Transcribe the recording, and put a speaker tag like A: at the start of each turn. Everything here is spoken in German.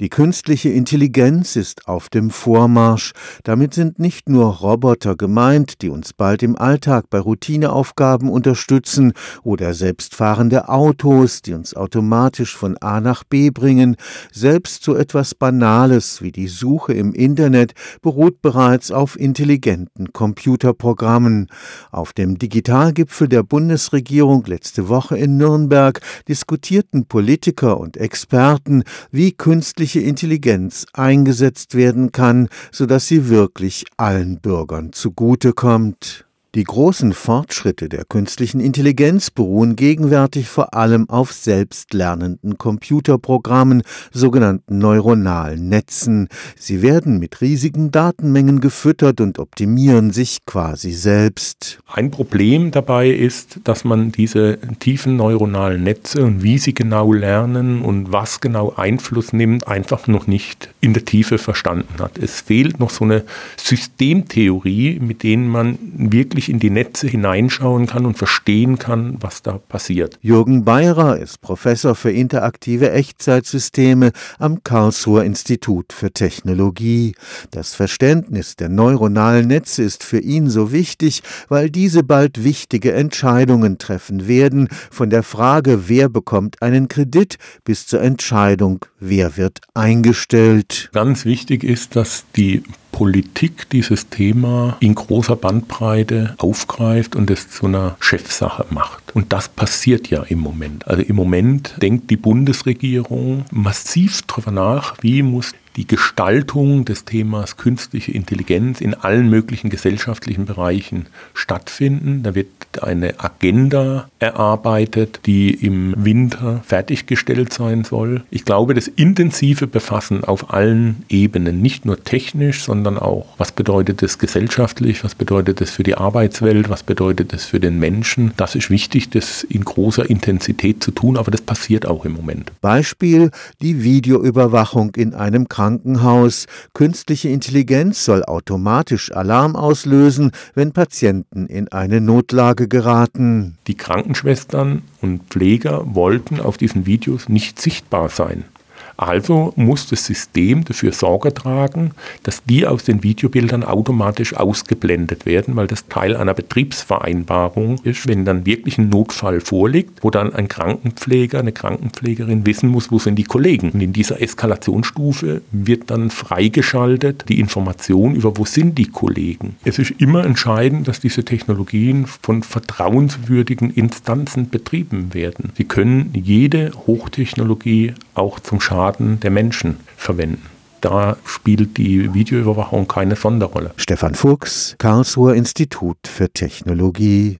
A: Die künstliche Intelligenz ist auf dem Vormarsch. Damit sind nicht nur Roboter gemeint, die uns bald im Alltag bei Routineaufgaben unterstützen, oder selbstfahrende Autos, die uns automatisch von A nach B bringen. Selbst so etwas Banales wie die Suche im Internet beruht bereits auf intelligenten Computerprogrammen. Auf dem Digitalgipfel der Bundesregierung letzte Woche in Nürnberg diskutierten Politiker und Experten, wie künstliche künstliche Intelligenz eingesetzt werden kann, sodass sie wirklich allen Bürgern zugutekommt. Die großen Fortschritte der künstlichen Intelligenz beruhen gegenwärtig vor allem auf selbstlernenden Computerprogrammen, sogenannten neuronalen Netzen. Sie werden mit riesigen Datenmengen gefüttert und optimieren sich quasi selbst.
B: Ein Problem dabei ist, dass man diese tiefen neuronalen Netze und wie sie genau lernen und was genau Einfluss nimmt, einfach noch nicht in der Tiefe verstanden hat. Es fehlt noch so eine Systemtheorie, mit denen man wirklich wirklich in die Netze hineinschauen kann und verstehen kann, was da passiert.
A: Jürgen Beirer ist Professor für interaktive Echtzeitsysteme am Karlsruher Institut für Technologie. Das Verständnis der neuronalen Netze ist für ihn so wichtig, weil diese bald wichtige Entscheidungen treffen werden, von der Frage, wer bekommt einen Kredit, bis zur Entscheidung, wer wird eingestellt.
B: Ganz wichtig ist, dass die Politik dieses Thema in großer Bandbreite aufgreift und es zu einer Chefsache macht. Und das passiert ja im Moment. Also im Moment denkt die Bundesregierung massiv darüber nach, wie muss die Gestaltung des Themas künstliche Intelligenz in allen möglichen gesellschaftlichen Bereichen stattfinden. Da wird eine Agenda erarbeitet, die im Winter fertiggestellt sein soll. Ich glaube, das intensive Befassen auf allen Ebenen, nicht nur technisch, sondern auch, was bedeutet es gesellschaftlich, was bedeutet es für die Arbeitswelt, was bedeutet es für den Menschen, das ist wichtig, das in großer Intensität zu tun, aber das passiert auch im Moment.
A: Beispiel die Videoüberwachung in einem Krankenhaus. Künstliche Intelligenz soll automatisch Alarm auslösen, wenn Patienten in eine Notlage geraten.
B: Die Krankenschwestern und Pfleger wollten auf diesen Videos nicht sichtbar sein. Also muss das System dafür Sorge tragen, dass die aus den Videobildern automatisch ausgeblendet werden, weil das Teil einer Betriebsvereinbarung ist, wenn dann wirklich ein Notfall vorliegt, wo dann ein Krankenpfleger, eine Krankenpflegerin wissen muss, wo sind die Kollegen. Und in dieser Eskalationsstufe wird dann freigeschaltet die Information über, wo sind die Kollegen. Es ist immer entscheidend, dass diese Technologien von vertrauenswürdigen Instanzen betrieben werden. Sie können jede Hochtechnologie auch zum Schaden der Menschen verwenden. Da spielt die Videoüberwachung keine Sonderrolle.
A: Stefan Fuchs, Karlsruher Institut für Technologie